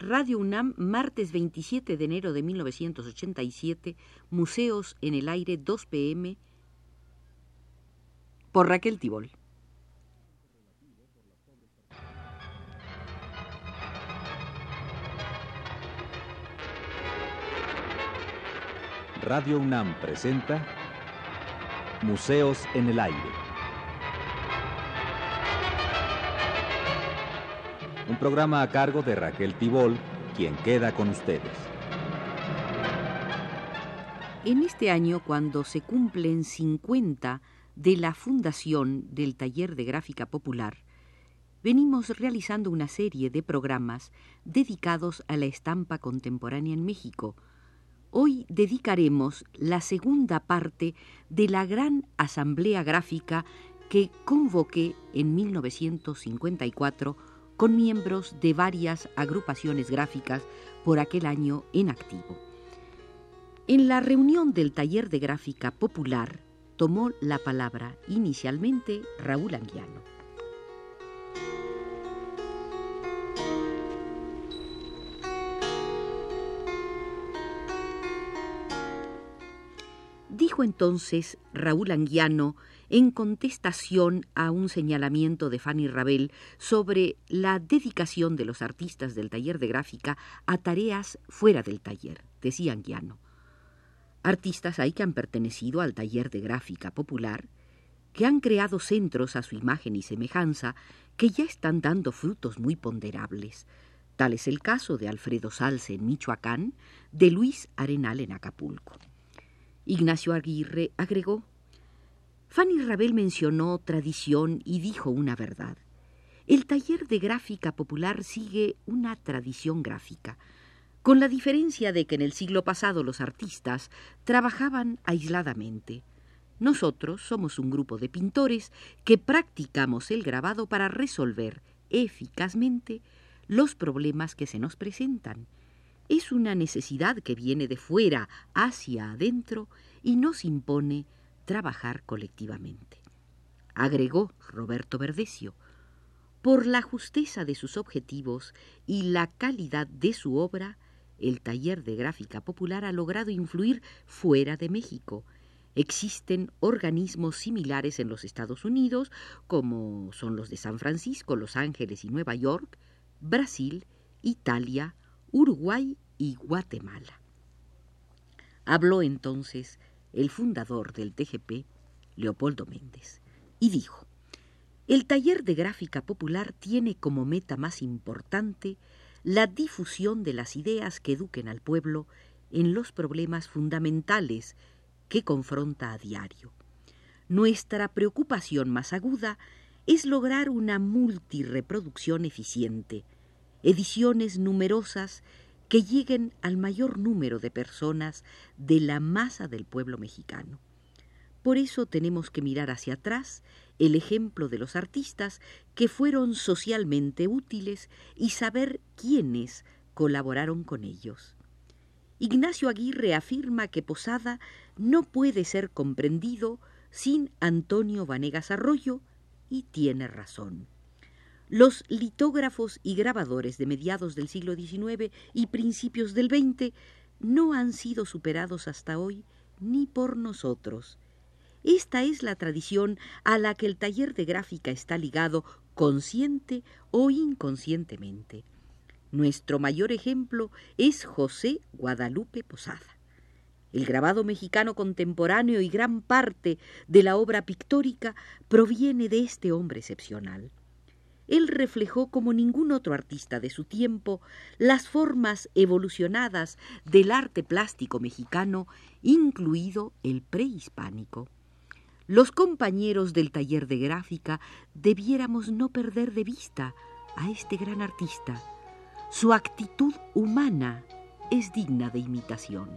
Radio UNAM, martes 27 de enero de 1987, Museos en el Aire, 2 pm, por Raquel Tibol. Radio UNAM presenta Museos en el Aire. Un programa a cargo de Raquel Tibol, quien queda con ustedes. En este año, cuando se cumplen 50 de la fundación del Taller de Gráfica Popular, venimos realizando una serie de programas dedicados a la estampa contemporánea en México, Hoy dedicaremos la segunda parte de la gran asamblea gráfica que convoqué en 1954 con miembros de varias agrupaciones gráficas por aquel año en activo. En la reunión del taller de gráfica popular tomó la palabra inicialmente Raúl Anguiano. Dijo entonces Raúl Anguiano en contestación a un señalamiento de Fanny Rabel sobre la dedicación de los artistas del taller de gráfica a tareas fuera del taller, decía Anguiano. Artistas hay que han pertenecido al taller de gráfica popular, que han creado centros a su imagen y semejanza que ya están dando frutos muy ponderables. Tal es el caso de Alfredo Salce en Michoacán, de Luis Arenal en Acapulco. Ignacio Aguirre agregó, Fanny Rabel mencionó tradición y dijo una verdad. El taller de gráfica popular sigue una tradición gráfica, con la diferencia de que en el siglo pasado los artistas trabajaban aisladamente. Nosotros somos un grupo de pintores que practicamos el grabado para resolver eficazmente los problemas que se nos presentan es una necesidad que viene de fuera hacia adentro y nos impone trabajar colectivamente. Agregó Roberto Verdecio, por la justeza de sus objetivos y la calidad de su obra, el taller de gráfica popular ha logrado influir fuera de México. Existen organismos similares en los Estados Unidos, como son los de San Francisco, Los Ángeles y Nueva York, Brasil, Italia, Uruguay y Guatemala. Habló entonces el fundador del TGP, Leopoldo Méndez, y dijo, el taller de gráfica popular tiene como meta más importante la difusión de las ideas que eduquen al pueblo en los problemas fundamentales que confronta a diario. Nuestra preocupación más aguda es lograr una multireproducción eficiente, ediciones numerosas que lleguen al mayor número de personas de la masa del pueblo mexicano. Por eso tenemos que mirar hacia atrás el ejemplo de los artistas que fueron socialmente útiles y saber quiénes colaboraron con ellos. Ignacio Aguirre afirma que Posada no puede ser comprendido sin Antonio Vanegas Arroyo y tiene razón. Los litógrafos y grabadores de mediados del siglo XIX y principios del XX no han sido superados hasta hoy ni por nosotros. Esta es la tradición a la que el taller de gráfica está ligado consciente o inconscientemente. Nuestro mayor ejemplo es José Guadalupe Posada. El grabado mexicano contemporáneo y gran parte de la obra pictórica proviene de este hombre excepcional él reflejó como ningún otro artista de su tiempo las formas evolucionadas del arte plástico mexicano, incluido el prehispánico. Los compañeros del taller de gráfica debiéramos no perder de vista a este gran artista. Su actitud humana es digna de imitación.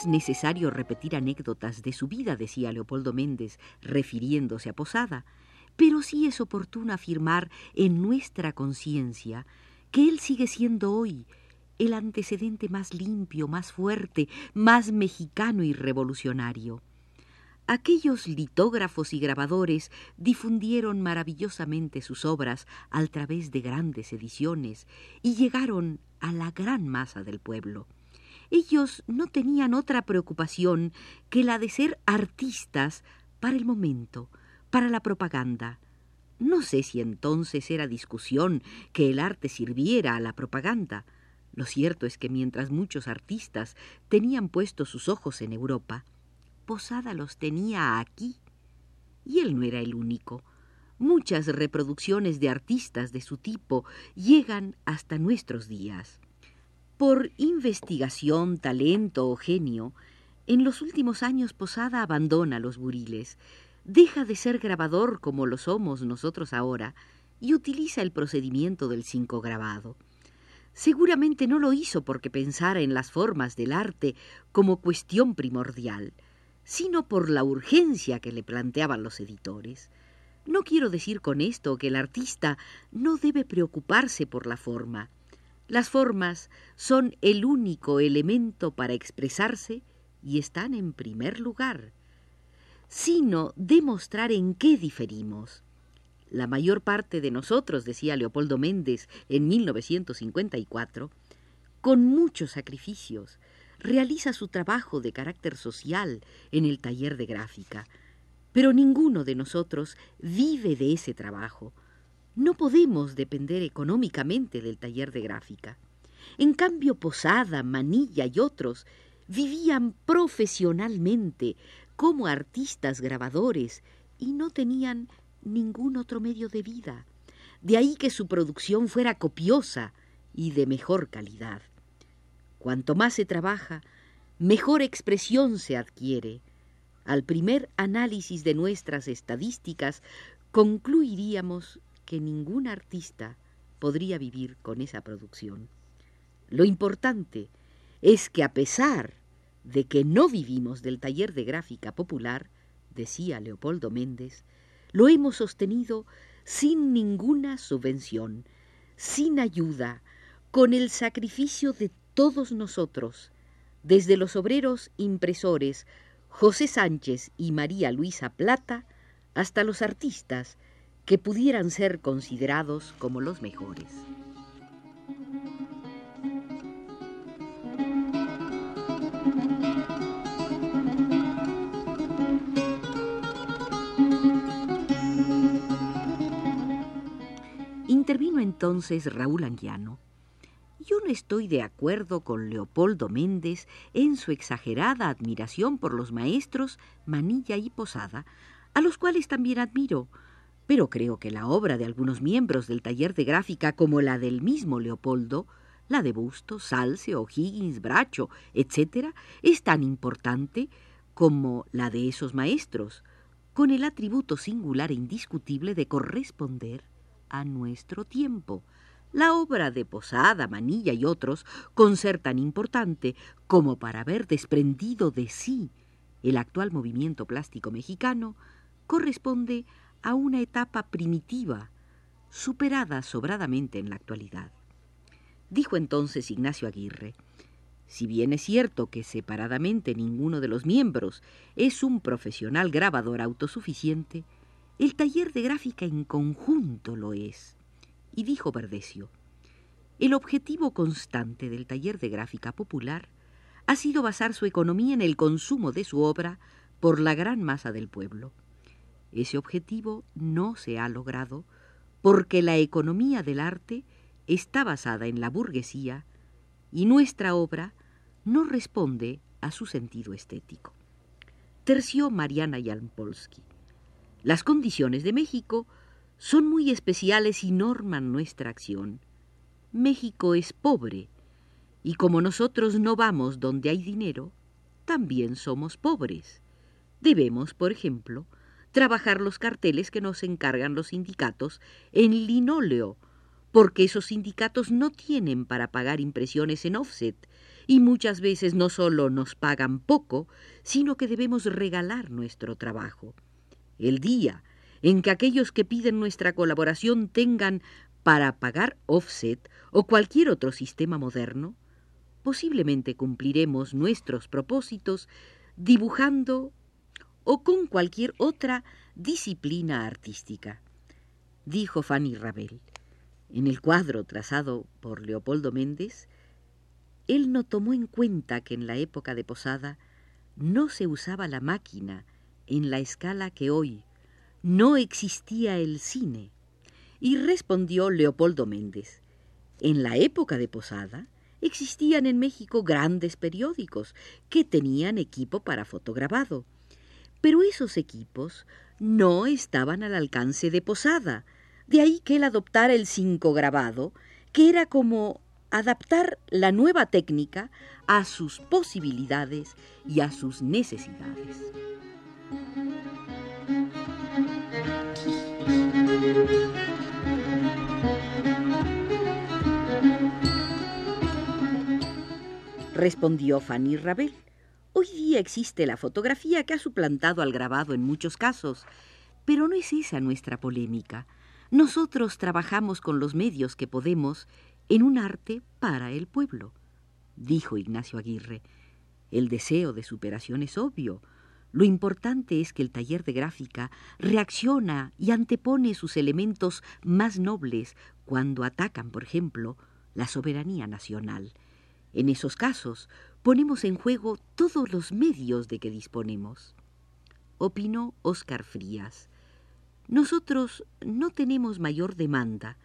Es necesario repetir anécdotas de su vida, decía Leopoldo Méndez, refiriéndose a Posada, pero sí es oportuno afirmar en nuestra conciencia que él sigue siendo hoy el antecedente más limpio, más fuerte, más mexicano y revolucionario. Aquellos litógrafos y grabadores difundieron maravillosamente sus obras a través de grandes ediciones y llegaron a la gran masa del pueblo. Ellos no tenían otra preocupación que la de ser artistas para el momento, para la propaganda. No sé si entonces era discusión que el arte sirviera a la propaganda. Lo cierto es que mientras muchos artistas tenían puestos sus ojos en Europa, Posada los tenía aquí. Y él no era el único. Muchas reproducciones de artistas de su tipo llegan hasta nuestros días. Por investigación, talento o genio, en los últimos años Posada abandona los buriles, deja de ser grabador como lo somos nosotros ahora y utiliza el procedimiento del cinco grabado. Seguramente no lo hizo porque pensara en las formas del arte como cuestión primordial sino por la urgencia que le planteaban los editores. No quiero decir con esto que el artista no debe preocuparse por la forma. Las formas son el único elemento para expresarse y están en primer lugar, sino demostrar en qué diferimos. La mayor parte de nosotros, decía Leopoldo Méndez en 1954, con muchos sacrificios, realiza su trabajo de carácter social en el taller de gráfica, pero ninguno de nosotros vive de ese trabajo. No podemos depender económicamente del taller de gráfica. En cambio, Posada, Manilla y otros vivían profesionalmente como artistas grabadores y no tenían ningún otro medio de vida. De ahí que su producción fuera copiosa y de mejor calidad. Cuanto más se trabaja, mejor expresión se adquiere. Al primer análisis de nuestras estadísticas, concluiríamos que ningún artista podría vivir con esa producción. Lo importante es que a pesar de que no vivimos del taller de gráfica popular, decía Leopoldo Méndez, lo hemos sostenido sin ninguna subvención, sin ayuda, con el sacrificio de todos nosotros, desde los obreros impresores José Sánchez y María Luisa Plata, hasta los artistas que pudieran ser considerados como los mejores. Intervino entonces Raúl Anguiano yo no estoy de acuerdo con Leopoldo Méndez en su exagerada admiración por los maestros Manilla y Posada, a los cuales también admiro, pero creo que la obra de algunos miembros del taller de gráfica, como la del mismo Leopoldo, la de Busto, Salce, O'Higgins, Bracho, etc., es tan importante como la de esos maestros, con el atributo singular e indiscutible de corresponder a nuestro tiempo, la obra de Posada, Manilla y otros, con ser tan importante como para haber desprendido de sí el actual movimiento plástico mexicano, corresponde una etapa primitiva, superada sobradamente en la actualidad. Dijo entonces Ignacio Aguirre, si bien es cierto que separadamente ninguno de los miembros es un profesional grabador autosuficiente, el taller de gráfica en conjunto lo es y dijo Verdecio, el objetivo constante del taller de gráfica popular ha sido basar su economía en el consumo de su obra por la gran masa del pueblo. Ese objetivo no se ha logrado porque la economía del arte está basada en la burguesía y nuestra obra no responde a su sentido estético. Terció Mariana Jampolsky. Las condiciones de México son muy especiales y norman nuestra acción. México es pobre, y como nosotros no vamos donde hay dinero, también somos pobres. Debemos, por ejemplo, trabajar los carteles que nos encargan los sindicatos en linóleo, porque esos sindicatos no tienen para pagar impresiones en offset, y muchas veces no solo nos pagan poco, sino que debemos regalar nuestro trabajo. El día en que aquellos que piden nuestra colaboración tengan para pagar offset o cualquier otro sistema moderno, posiblemente cumpliremos nuestros propósitos dibujando o con cualquier otra disciplina artística. Dijo Fanny Rabel. En el cuadro trazado por Leopoldo Méndez, él no tomó en cuenta que en la época de Posada no se usaba la máquina en la escala que hoy, no existía el cine. Y respondió Leopoldo Méndez, en la época de Posada existían en México grandes periódicos que tenían equipo para fotograbado, pero esos equipos no estaban al alcance de Posada, de ahí que él adoptara el cinco grabado, que era como adaptar la nueva técnica a sus posibilidades y a sus necesidades. Respondió Fanny Rabel. Hoy día existe la fotografía que ha suplantado al grabado en muchos casos, pero no es esa nuestra polémica. Nosotros trabajamos con los medios que podemos en un arte para el pueblo, dijo Ignacio Aguirre. El deseo de superación es obvio. Lo importante es que el taller de gráfica reacciona y antepone sus elementos más nobles cuando atacan, por ejemplo, la soberanía nacional. En esos casos, ponemos en juego todos los medios de que disponemos. Opinó Óscar Frías. Nosotros no tenemos mayor demanda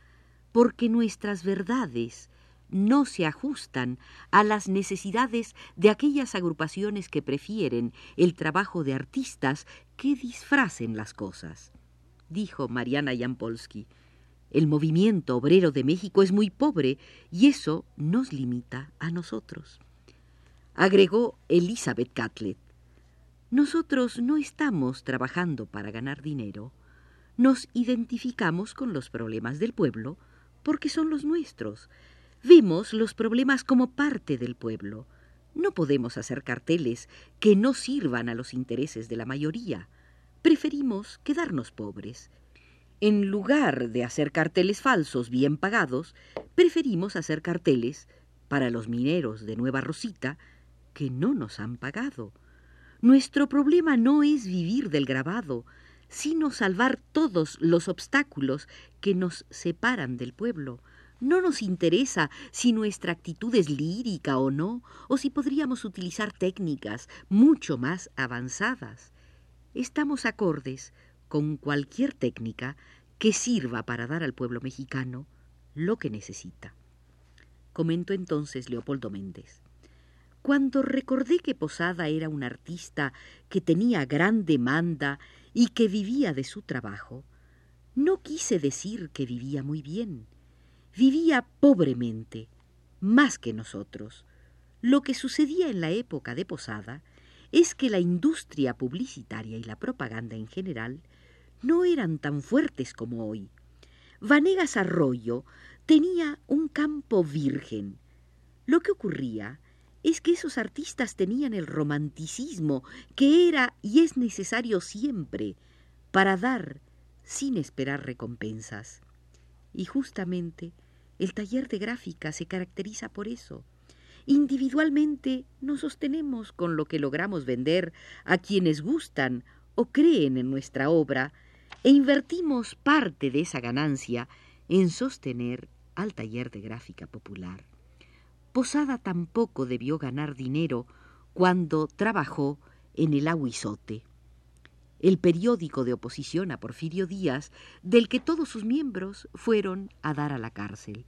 porque nuestras verdades no se ajustan a las necesidades de aquellas agrupaciones que prefieren el trabajo de artistas que disfracen las cosas, dijo Mariana Jampolsky. El movimiento obrero de México es muy pobre y eso nos limita a nosotros. Agregó Elizabeth Catlett. Nosotros no estamos trabajando para ganar dinero. Nos identificamos con los problemas del pueblo porque son los nuestros. Vemos los problemas como parte del pueblo. No podemos hacer carteles que no sirvan a los intereses de la mayoría. Preferimos quedarnos pobres en lugar de hacer carteles falsos bien pagados, preferimos hacer carteles para los mineros de Nueva Rosita que no nos han pagado. Nuestro problema no es vivir del grabado, sino salvar todos los obstáculos que nos separan del pueblo. No nos interesa si nuestra actitud es lírica o no, o si podríamos utilizar técnicas mucho más avanzadas. Estamos acordes con cualquier técnica que sirva para dar al pueblo mexicano lo que necesita. Comentó entonces Leopoldo Méndez. Cuando recordé que Posada era un artista que tenía gran demanda y que vivía de su trabajo, no quise decir que vivía muy bien. Vivía pobremente, más que nosotros. Lo que sucedía en la época de Posada es que la industria publicitaria y la propaganda en general no eran tan fuertes como hoy. Vanegas Arroyo tenía un campo virgen. Lo que ocurría es que esos artistas tenían el romanticismo que era y es necesario siempre para dar sin esperar recompensas. Y justamente el taller de gráfica se caracteriza por eso. Individualmente nos sostenemos con lo que logramos vender a quienes gustan o creen en nuestra obra, e invertimos parte de esa ganancia en sostener al taller de gráfica popular. Posada tampoco debió ganar dinero cuando trabajó en el Aguizote, el periódico de oposición a Porfirio Díaz, del que todos sus miembros fueron a dar a la cárcel.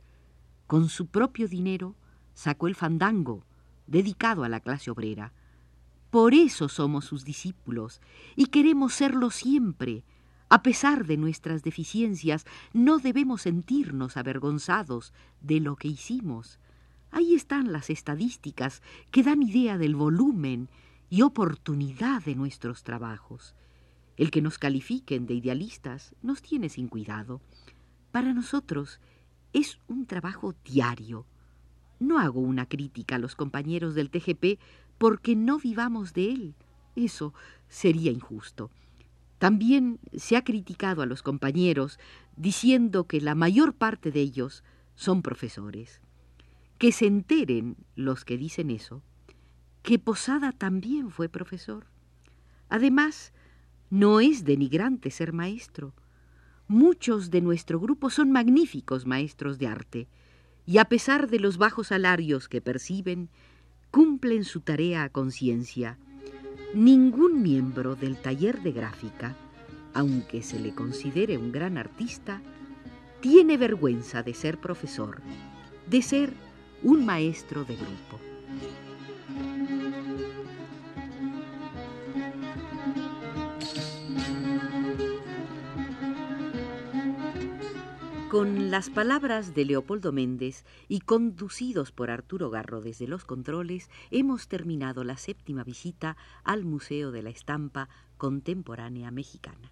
Con su propio dinero sacó el fandango, dedicado a la clase obrera. Por eso somos sus discípulos y queremos serlo siempre, a pesar de nuestras deficiencias, no debemos sentirnos avergonzados de lo que hicimos. Ahí están las estadísticas que dan idea del volumen y oportunidad de nuestros trabajos. El que nos califiquen de idealistas nos tiene sin cuidado. Para nosotros es un trabajo diario. No hago una crítica a los compañeros del TGP porque no vivamos de él. Eso sería injusto. También se ha criticado a los compañeros diciendo que la mayor parte de ellos son profesores. Que se enteren los que dicen eso, que Posada también fue profesor. Además, no es denigrante ser maestro. Muchos de nuestro grupo son magníficos maestros de arte, y a pesar de los bajos salarios que perciben, cumplen su tarea a conciencia. Ningún miembro del taller de gráfica, aunque se le considere un gran artista, tiene vergüenza de ser profesor, de ser un maestro de grupo. Con las palabras de Leopoldo Méndez y conducidos por Arturo Garro desde los controles, hemos terminado la séptima visita al Museo de la Estampa Contemporánea Mexicana.